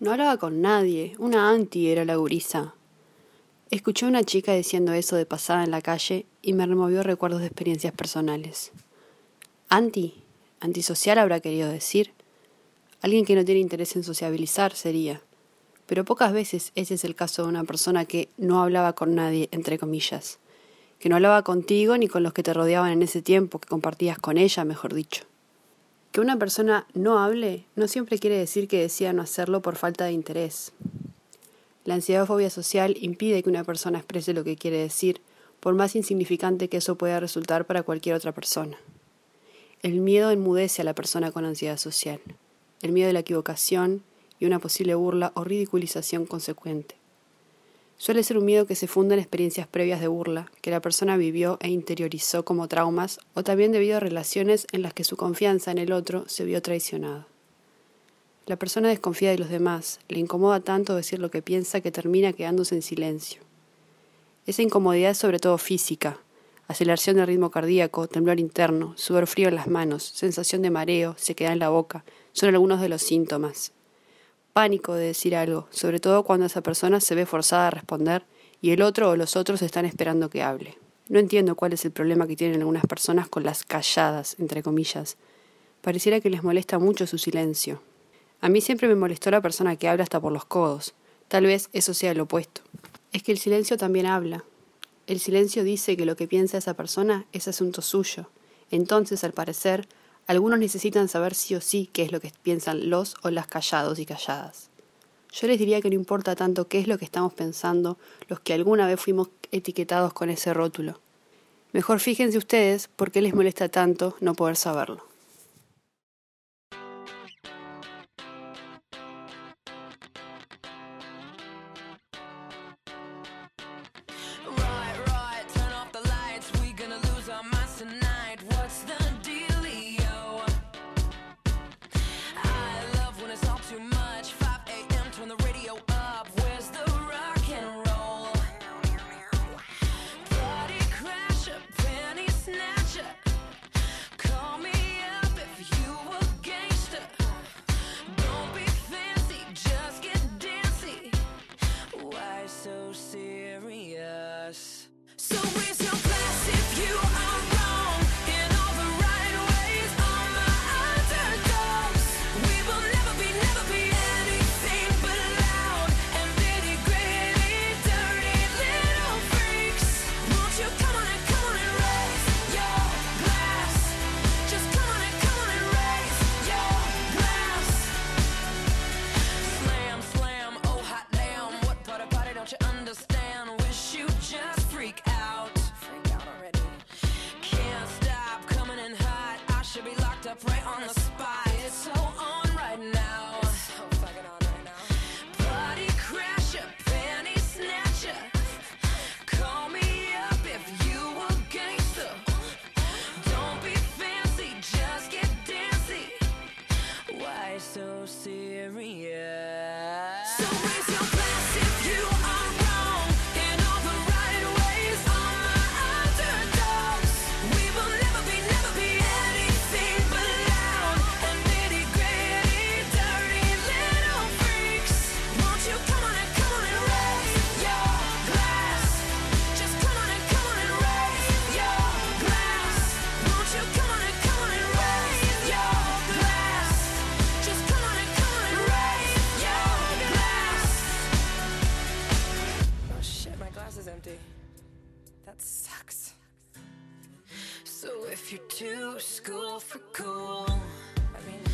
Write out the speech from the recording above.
No hablaba con nadie, una anti era la gurisa. Escuché a una chica diciendo eso de pasada en la calle y me removió recuerdos de experiencias personales. Anti, antisocial habrá querido decir. Alguien que no tiene interés en sociabilizar sería. Pero pocas veces ese es el caso de una persona que no hablaba con nadie, entre comillas. Que no hablaba contigo ni con los que te rodeaban en ese tiempo, que compartías con ella, mejor dicho. Que una persona no hable no siempre quiere decir que decida no hacerlo por falta de interés. La ansiedad o fobia social impide que una persona exprese lo que quiere decir, por más insignificante que eso pueda resultar para cualquier otra persona. El miedo enmudece a la persona con ansiedad social el miedo de la equivocación y una posible burla o ridiculización consecuente. Suele ser un miedo que se funda en experiencias previas de burla, que la persona vivió e interiorizó como traumas, o también debido a relaciones en las que su confianza en el otro se vio traicionada. La persona desconfía de los demás, le incomoda tanto decir lo que piensa que termina quedándose en silencio. Esa incomodidad es sobre todo física, aceleración del ritmo cardíaco, temblor interno, sudor frío en las manos, sensación de mareo, se queda en la boca, son algunos de los síntomas. Pánico de decir algo, sobre todo cuando esa persona se ve forzada a responder y el otro o los otros están esperando que hable. No entiendo cuál es el problema que tienen algunas personas con las calladas, entre comillas. Pareciera que les molesta mucho su silencio. A mí siempre me molestó la persona que habla hasta por los codos. Tal vez eso sea lo opuesto. Es que el silencio también habla. El silencio dice que lo que piensa esa persona es asunto suyo. Entonces, al parecer, algunos necesitan saber sí o sí qué es lo que piensan los o las callados y calladas. Yo les diría que no importa tanto qué es lo que estamos pensando los que alguna vez fuimos etiquetados con ese rótulo. Mejor fíjense ustedes por qué les molesta tanto no poder saberlo. experience. with you to school for cool. I mean,